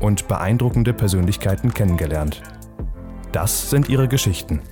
und beeindruckende Persönlichkeiten kennengelernt. Das sind ihre Geschichten.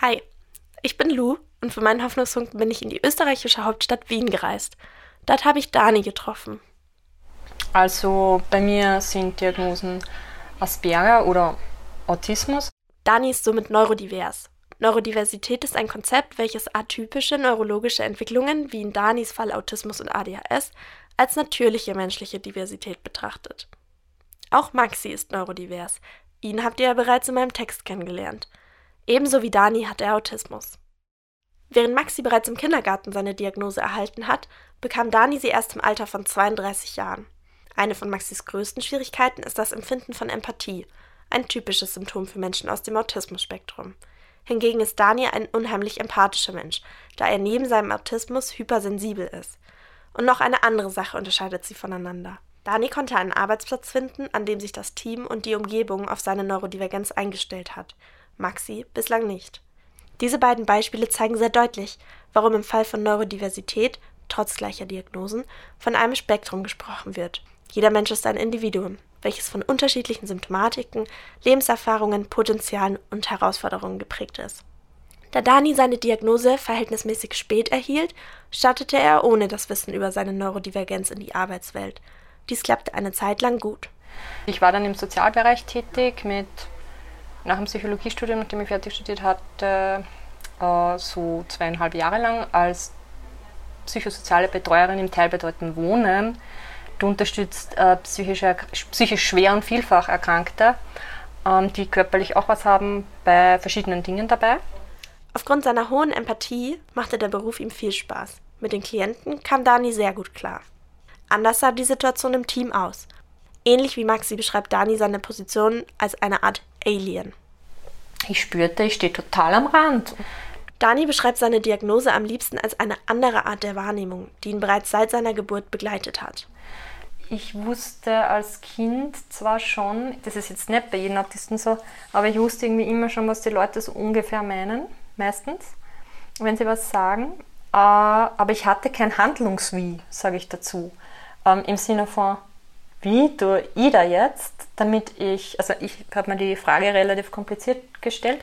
Hi, ich bin Lou und für meinen Hoffnungspunkt bin ich in die österreichische Hauptstadt Wien gereist. Dort habe ich Dani getroffen. Also bei mir sind Diagnosen Asperger oder Autismus. Dani ist somit neurodivers. Neurodiversität ist ein Konzept, welches atypische neurologische Entwicklungen, wie in Danis Fall Autismus und ADHS, als natürliche menschliche Diversität betrachtet. Auch Maxi ist neurodivers. Ihn habt ihr ja bereits in meinem Text kennengelernt. Ebenso wie Dani hat er Autismus. Während Maxi bereits im Kindergarten seine Diagnose erhalten hat, bekam Dani sie erst im Alter von 32 Jahren. Eine von Maxis größten Schwierigkeiten ist das Empfinden von Empathie, ein typisches Symptom für Menschen aus dem Autismus-Spektrum. Hingegen ist Daniel ein unheimlich empathischer Mensch, da er neben seinem Autismus hypersensibel ist. Und noch eine andere Sache unterscheidet sie voneinander. Dani konnte einen Arbeitsplatz finden, an dem sich das Team und die Umgebung auf seine Neurodivergenz eingestellt hat. Maxi bislang nicht. Diese beiden Beispiele zeigen sehr deutlich, warum im Fall von Neurodiversität, trotz gleicher Diagnosen, von einem Spektrum gesprochen wird. Jeder Mensch ist ein Individuum, welches von unterschiedlichen Symptomatiken, Lebenserfahrungen, Potenzialen und Herausforderungen geprägt ist. Da Dani seine Diagnose verhältnismäßig spät erhielt, startete er ohne das Wissen über seine Neurodivergenz in die Arbeitswelt. Dies klappte eine Zeit lang gut. Ich war dann im Sozialbereich tätig mit nach dem Psychologiestudium, nachdem ich fertig studiert hatte, äh, so zweieinhalb Jahre lang als psychosoziale Betreuerin im teilbedeutenden Wohnen Du unterstützt äh, psychisch, psychisch schwer und vielfach Erkrankte, ähm, die körperlich auch was haben, bei verschiedenen Dingen dabei. Aufgrund seiner hohen Empathie machte der Beruf ihm viel Spaß. Mit den Klienten kam Dani sehr gut klar. Anders sah die Situation im Team aus. Ähnlich wie Maxi beschreibt Dani seine Position als eine Art Alien. Ich spürte, ich stehe total am Rand. Dani beschreibt seine Diagnose am liebsten als eine andere Art der Wahrnehmung, die ihn bereits seit seiner Geburt begleitet hat ich wusste als Kind zwar schon, das ist jetzt nicht bei jedem Autisten so, aber ich wusste irgendwie immer schon, was die Leute so ungefähr meinen, meistens, wenn sie was sagen. Äh, aber ich hatte kein Handlungswie, sage ich dazu. Ähm, Im Sinne von, wie tue ich da jetzt, damit ich, also ich habe mir die Frage relativ kompliziert gestellt,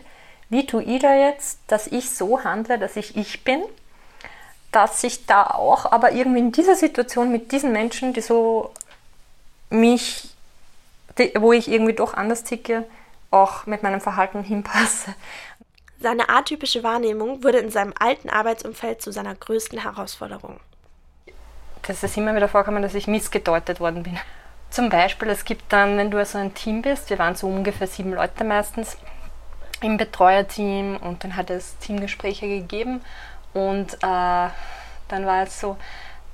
wie tue ich da jetzt, dass ich so handle, dass ich ich bin dass ich da auch, aber irgendwie in dieser Situation mit diesen Menschen, die so mich, die, wo ich irgendwie doch anders ticke, auch mit meinem Verhalten hinpasse. Seine atypische Wahrnehmung wurde in seinem alten Arbeitsumfeld zu seiner größten Herausforderung. Das ist immer wieder vorgekommen, dass ich missgedeutet worden bin. Zum Beispiel, es gibt dann, wenn du so ein Team bist, wir waren so ungefähr sieben Leute meistens im Betreuerteam und dann hat es Teamgespräche gegeben und äh, dann war es so,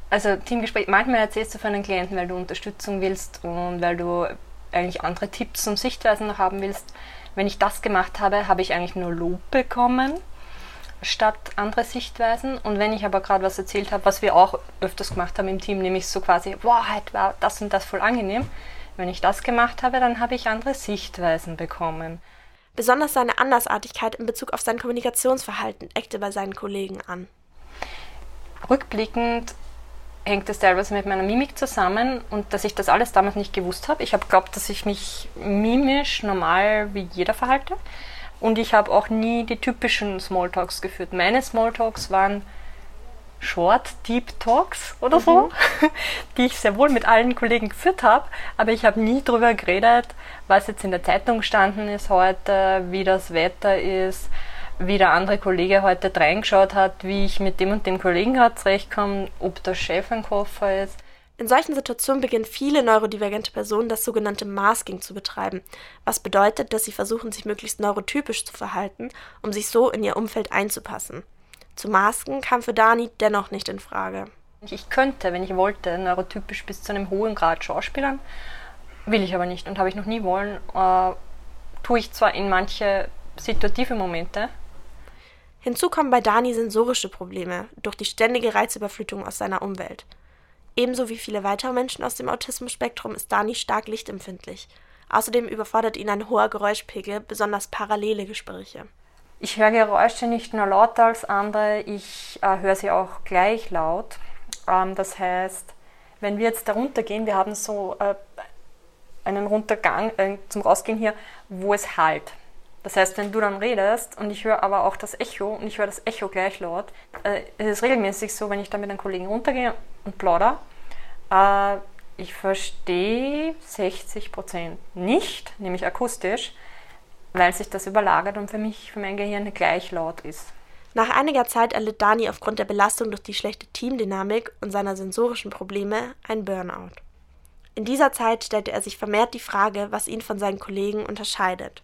also Teamgespräch, manchmal erzählst du von einem Klienten, weil du Unterstützung willst und weil du eigentlich andere Tipps und Sichtweisen noch haben willst. Wenn ich das gemacht habe, habe ich eigentlich nur Lob bekommen statt andere Sichtweisen. Und wenn ich aber gerade was erzählt habe, was wir auch öfters gemacht haben im Team, nämlich so quasi, wow, heute war das und das voll angenehm, Wenn ich das gemacht habe, dann habe ich andere Sichtweisen bekommen. Besonders seine Andersartigkeit in Bezug auf sein Kommunikationsverhalten eckte bei seinen Kollegen an. Rückblickend hängt es teilweise mit meiner Mimik zusammen und dass ich das alles damals nicht gewusst habe. Ich habe geglaubt, dass ich mich mimisch normal wie jeder verhalte und ich habe auch nie die typischen Smalltalks geführt. Meine Smalltalks waren Short Deep Talks oder so, mhm. die ich sehr wohl mit allen Kollegen geführt habe, aber ich habe nie darüber geredet, was jetzt in der Zeitung gestanden ist heute, wie das Wetter ist, wie der andere Kollege heute reingeschaut hat, wie ich mit dem und dem Kollegen gerade zurechtkomme, ob der Chef ein Koffer ist. In solchen Situationen beginnen viele neurodivergente Personen das sogenannte Masking zu betreiben, was bedeutet, dass sie versuchen, sich möglichst neurotypisch zu verhalten, um sich so in ihr Umfeld einzupassen. Zu masken kam für Dani dennoch nicht in Frage. Ich könnte, wenn ich wollte, neurotypisch bis zu einem hohen Grad schauspielern, will ich aber nicht und habe ich noch nie wollen. Äh, tue ich zwar in manche situative Momente, Hinzu kommen bei Dani sensorische Probleme durch die ständige Reizüberflutung aus seiner Umwelt. Ebenso wie viele weitere Menschen aus dem Autismus-Spektrum ist Dani stark lichtempfindlich. Außerdem überfordert ihn ein hoher Geräuschpegel, besonders parallele Gespräche. Ich höre Geräusche nicht nur lauter als andere, ich äh, höre sie auch gleich laut. Ähm, das heißt, wenn wir jetzt da runtergehen, wir haben so äh, einen Runtergang äh, zum Rausgehen hier, wo es halt. Das heißt, wenn du dann redest und ich höre aber auch das Echo und ich höre das Echo gleich laut, äh, es ist regelmäßig so, wenn ich dann mit einem Kollegen runtergehe und plauder, äh, ich verstehe 60% nicht, nämlich akustisch, weil sich das überlagert und für mich, für mein Gehirn gleich laut ist. Nach einiger Zeit erlitt Dani aufgrund der Belastung durch die schlechte Teamdynamik und seiner sensorischen Probleme ein Burnout. In dieser Zeit stellte er sich vermehrt die Frage, was ihn von seinen Kollegen unterscheidet.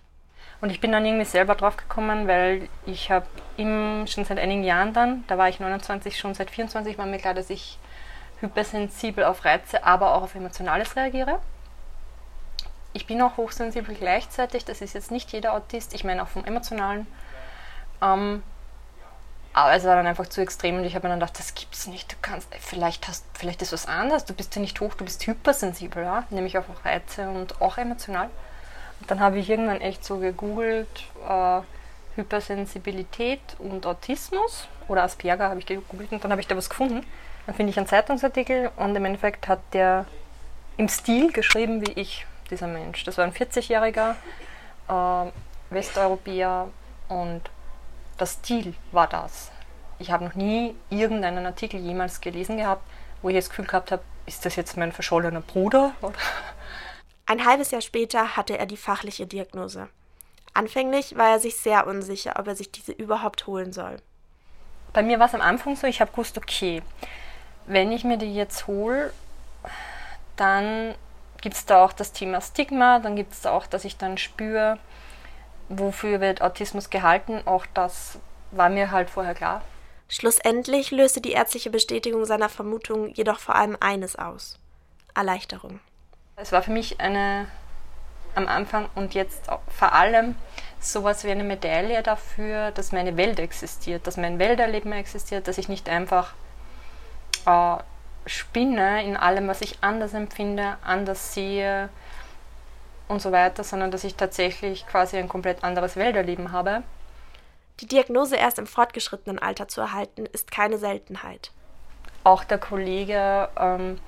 Und ich bin dann irgendwie selber drauf gekommen, weil ich habe schon seit einigen Jahren dann, da war ich 29, schon seit 24 war mir klar, dass ich hypersensibel auf Reize, aber auch auf Emotionales reagiere. Ich bin auch hochsensibel gleichzeitig, das ist jetzt nicht jeder Autist, ich meine auch vom Emotionalen. Ähm, aber es war dann einfach zu extrem und ich habe mir dann gedacht, das gibt's nicht. Du kannst, vielleicht hast, vielleicht ist was anderes. Du bist ja nicht hoch, du bist hypersensibel, ja? nämlich auch auf Reize und auch emotional. Dann habe ich irgendwann echt so gegoogelt, äh, Hypersensibilität und Autismus oder Asperger habe ich gegoogelt und dann habe ich da was gefunden. Dann finde ich einen Zeitungsartikel und im Endeffekt hat der im Stil geschrieben wie ich, dieser Mensch. Das war ein 40-jähriger äh, Westeuropäer und das Stil war das. Ich habe noch nie irgendeinen Artikel jemals gelesen gehabt, wo ich das Gefühl gehabt habe, ist das jetzt mein verschollener Bruder? Ein halbes Jahr später hatte er die fachliche Diagnose. Anfänglich war er sich sehr unsicher, ob er sich diese überhaupt holen soll. Bei mir war es am Anfang so, ich habe gewusst, okay, wenn ich mir die jetzt hole, dann gibt es da auch das Thema Stigma, dann gibt es da auch, dass ich dann spüre, wofür wird Autismus gehalten. Auch das war mir halt vorher klar. Schlussendlich löste die ärztliche Bestätigung seiner Vermutung jedoch vor allem eines aus: Erleichterung. Es war für mich eine am Anfang und jetzt vor allem sowas wie eine Medaille dafür, dass meine Welt existiert, dass mein Welterleben existiert, dass ich nicht einfach äh, spinne in allem, was ich anders empfinde, anders sehe und so weiter, sondern dass ich tatsächlich quasi ein komplett anderes Welterleben habe. Die Diagnose erst im fortgeschrittenen Alter zu erhalten, ist keine Seltenheit. Auch der Kollege ähm,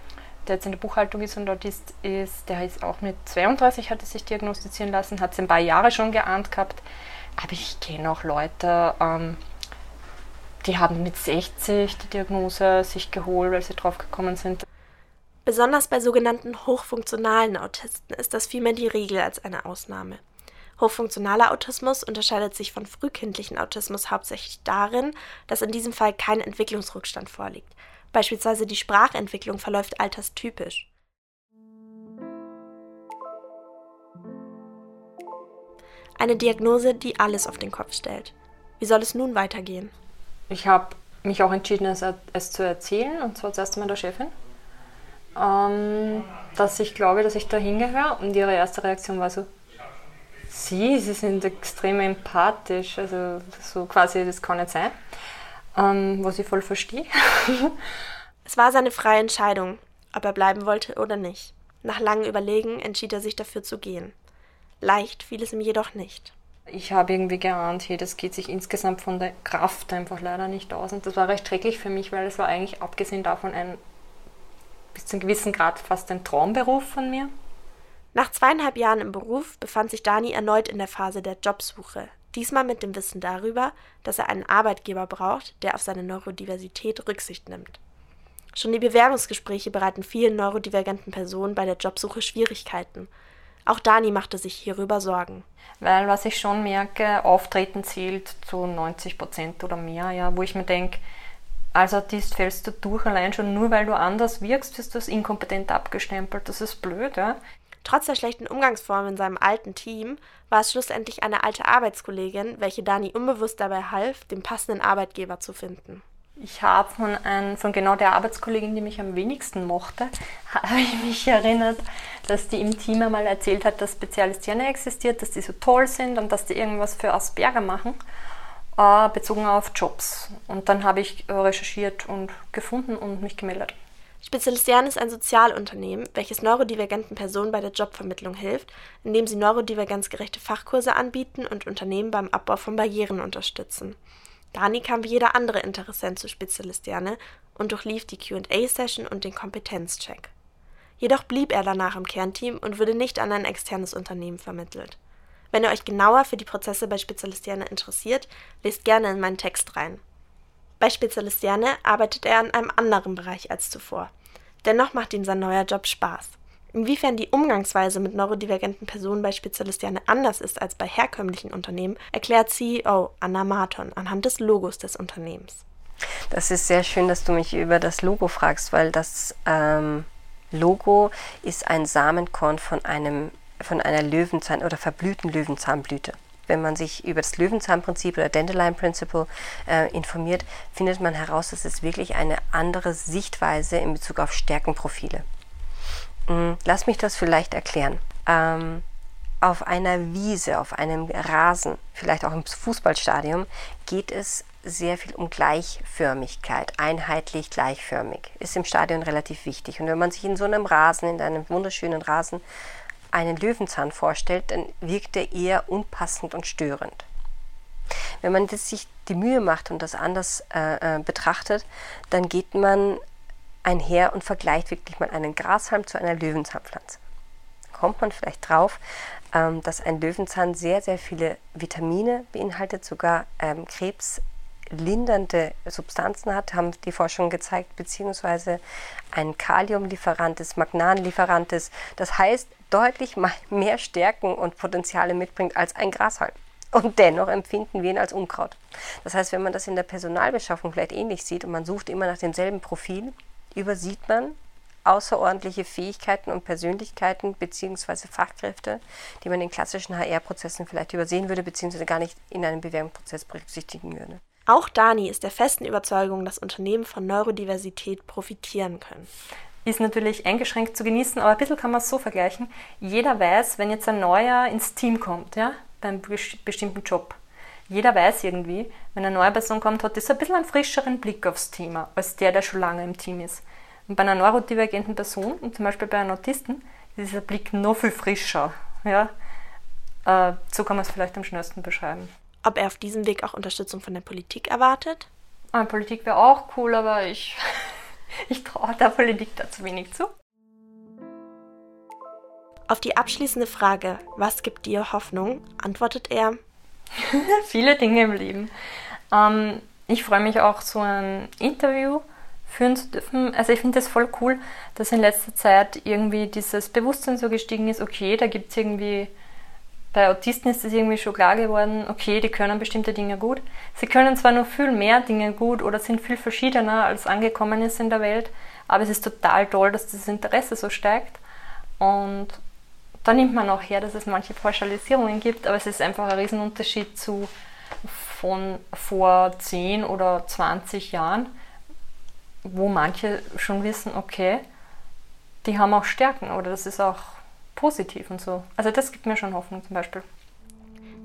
der jetzt in der Buchhaltung ist und Autist ist, der ist auch mit 32 hat er sich diagnostizieren lassen, hat es ein paar Jahre schon geahnt gehabt. Aber ich kenne auch Leute, ähm, die haben mit 60 die Diagnose sich geholt, weil sie drauf gekommen sind. Besonders bei sogenannten hochfunktionalen Autisten ist das vielmehr die Regel als eine Ausnahme. Hochfunktionaler Autismus unterscheidet sich von frühkindlichen Autismus hauptsächlich darin, dass in diesem Fall kein Entwicklungsrückstand vorliegt. Beispielsweise die Sprachentwicklung verläuft alterstypisch. Eine Diagnose, die alles auf den Kopf stellt. Wie soll es nun weitergehen? Ich habe mich auch entschieden, es, es, zu erzählen, und zwar zuerst der Chefin, ähm, dass ich glaube, dass ich da hingehöre. Und ihre erste Reaktion war so, Sie, Sie sind extrem empathisch, also so quasi, das kann nicht sein ähm, was ich voll verstehe. es war seine freie Entscheidung, ob er bleiben wollte oder nicht. Nach langem Überlegen entschied er sich dafür zu gehen. Leicht fiel es ihm jedoch nicht. Ich habe irgendwie geahnt, hey, das geht sich insgesamt von der Kraft einfach leider nicht aus. Und das war recht schrecklich für mich, weil es war eigentlich abgesehen davon ein bis zu einem gewissen Grad fast ein Traumberuf von mir. Nach zweieinhalb Jahren im Beruf befand sich Dani erneut in der Phase der Jobsuche. Diesmal mit dem Wissen darüber, dass er einen Arbeitgeber braucht, der auf seine Neurodiversität Rücksicht nimmt. Schon die Bewerbungsgespräche bereiten vielen neurodivergenten Personen bei der Jobsuche Schwierigkeiten. Auch Dani machte sich hierüber Sorgen. Weil was ich schon merke, Auftreten zählt zu 90 Prozent oder mehr, ja, wo ich mir denke, als Artist fällst du durch allein schon nur, weil du anders wirkst, wirst du als inkompetent abgestempelt. Das ist blöd, ja. Trotz der schlechten Umgangsform in seinem alten Team war es schlussendlich eine alte Arbeitskollegin, welche Dani unbewusst dabei half, den passenden Arbeitgeber zu finden. Ich habe von, ein, von genau der Arbeitskollegin, die mich am wenigsten mochte, habe ich mich erinnert, dass die im Team einmal erzählt hat, dass Spezialistierende existiert, dass die so toll sind und dass die irgendwas für Asperger machen, äh, bezogen auf Jobs. Und dann habe ich recherchiert und gefunden und mich gemeldet. Spezialistian ist ein Sozialunternehmen, welches neurodivergenten Personen bei der Jobvermittlung hilft, indem sie neurodivergenzgerechte Fachkurse anbieten und Unternehmen beim Abbau von Barrieren unterstützen. Dani kam wie jeder andere Interessent zu Spezialistiane und durchlief die QA-Session und den Kompetenzcheck. Jedoch blieb er danach im Kernteam und wurde nicht an ein externes Unternehmen vermittelt. Wenn ihr euch genauer für die Prozesse bei Spezialistiane interessiert, lest gerne in meinen Text rein. Bei Spezialistiane arbeitet er an einem anderen Bereich als zuvor. Dennoch macht ihm sein neuer Job Spaß. Inwiefern die Umgangsweise mit neurodivergenten Personen bei Spezialistiane anders ist als bei herkömmlichen Unternehmen, erklärt CEO Anna Marton anhand des Logos des Unternehmens. Das ist sehr schön, dass du mich über das Logo fragst, weil das ähm, Logo ist ein Samenkorn von einem von einer Löwenzahn oder verblühten Löwenzahnblüte. Wenn man sich über das Löwenzahnprinzip oder Dandelion Principle äh, informiert, findet man heraus, dass es wirklich eine andere Sichtweise in Bezug auf Stärkenprofile. Hm, lass mich das vielleicht erklären. Ähm, auf einer Wiese, auf einem Rasen, vielleicht auch im Fußballstadion, geht es sehr viel um Gleichförmigkeit, einheitlich gleichförmig. Ist im Stadion relativ wichtig. Und wenn man sich in so einem Rasen, in einem wunderschönen Rasen, einen Löwenzahn vorstellt, dann wirkt er eher unpassend und störend. Wenn man sich die Mühe macht und das anders äh, äh, betrachtet, dann geht man einher und vergleicht wirklich mal einen Grashalm zu einer Löwenzahnpflanze. Kommt man vielleicht drauf, ähm, dass ein Löwenzahn sehr, sehr viele Vitamine beinhaltet, sogar ähm, krebslindernde Substanzen hat, haben die Forschung gezeigt, beziehungsweise ein Kaliumlieferant ist, Magnanlieferant ist. Das heißt, deutlich mehr Stärken und Potenziale mitbringt als ein Grashalm. Und dennoch empfinden wir ihn als Unkraut. Das heißt, wenn man das in der Personalbeschaffung vielleicht ähnlich sieht und man sucht immer nach demselben Profil, übersieht man außerordentliche Fähigkeiten und Persönlichkeiten bzw. Fachkräfte, die man in klassischen HR-Prozessen vielleicht übersehen würde bzw. gar nicht in einem Bewerbungsprozess berücksichtigen würde. Auch Dani ist der festen Überzeugung, dass Unternehmen von Neurodiversität profitieren können. Ist natürlich eingeschränkt zu genießen, aber ein bisschen kann man es so vergleichen. Jeder weiß, wenn jetzt ein Neuer ins Team kommt, ja, beim bestimmten Job, jeder weiß irgendwie, wenn eine neue Person kommt, hat das ein bisschen einen frischeren Blick aufs Thema, als der, der schon lange im Team ist. Und bei einer neurodivergenten Person, und zum Beispiel bei einem Autisten, ist dieser Blick noch viel frischer. Ja? Äh, so kann man es vielleicht am schnellsten beschreiben. Ob er auf diesem Weg auch Unterstützung von der Politik erwartet? Ah, Politik wäre auch cool, aber ich, ich traue der Politik da zu wenig zu. Auf die abschließende Frage, was gibt dir Hoffnung, antwortet er, viele Dinge im Leben. Ähm, ich freue mich auch, so ein Interview führen zu dürfen. Also ich finde es voll cool, dass in letzter Zeit irgendwie dieses Bewusstsein so gestiegen ist, okay, da gibt es irgendwie, bei Autisten ist es irgendwie schon klar geworden, okay, die können bestimmte Dinge gut. Sie können zwar noch viel mehr Dinge gut oder sind viel verschiedener, als angekommen ist in der Welt, aber es ist total toll, dass das Interesse so steigt. Und da nimmt man auch her, dass es manche Pauschalisierungen gibt, aber es ist einfach ein Riesenunterschied zu von vor 10 oder 20 Jahren, wo manche schon wissen, okay, die haben auch Stärken oder das ist auch positiv und so. Also das gibt mir schon Hoffnung zum Beispiel.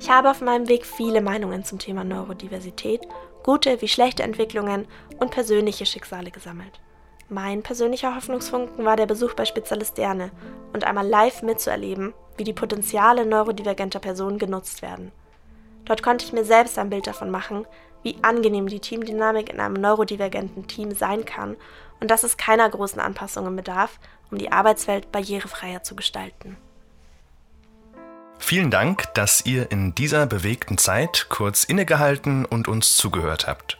Ich habe auf meinem Weg viele Meinungen zum Thema Neurodiversität, gute wie schlechte Entwicklungen und persönliche Schicksale gesammelt. Mein persönlicher Hoffnungsfunken war der Besuch bei Spezialist Derne und einmal live mitzuerleben, wie die Potenziale neurodivergenter Personen genutzt werden. Dort konnte ich mir selbst ein Bild davon machen, wie angenehm die Teamdynamik in einem neurodivergenten Team sein kann und dass es keiner großen Anpassungen bedarf, um die Arbeitswelt barrierefreier zu gestalten. Vielen Dank, dass ihr in dieser bewegten Zeit kurz innegehalten und uns zugehört habt.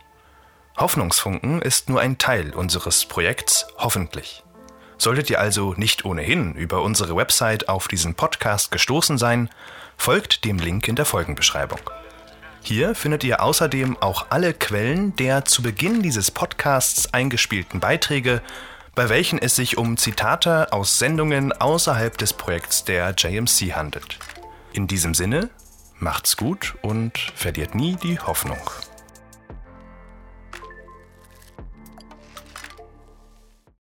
Hoffnungsfunken ist nur ein Teil unseres Projekts Hoffentlich. Solltet ihr also nicht ohnehin über unsere Website auf diesen Podcast gestoßen sein, folgt dem Link in der Folgenbeschreibung. Hier findet ihr außerdem auch alle Quellen der zu Beginn dieses Podcasts eingespielten Beiträge, bei welchen es sich um Zitate aus Sendungen außerhalb des Projekts der JMC handelt. In diesem Sinne, macht's gut und verliert nie die Hoffnung.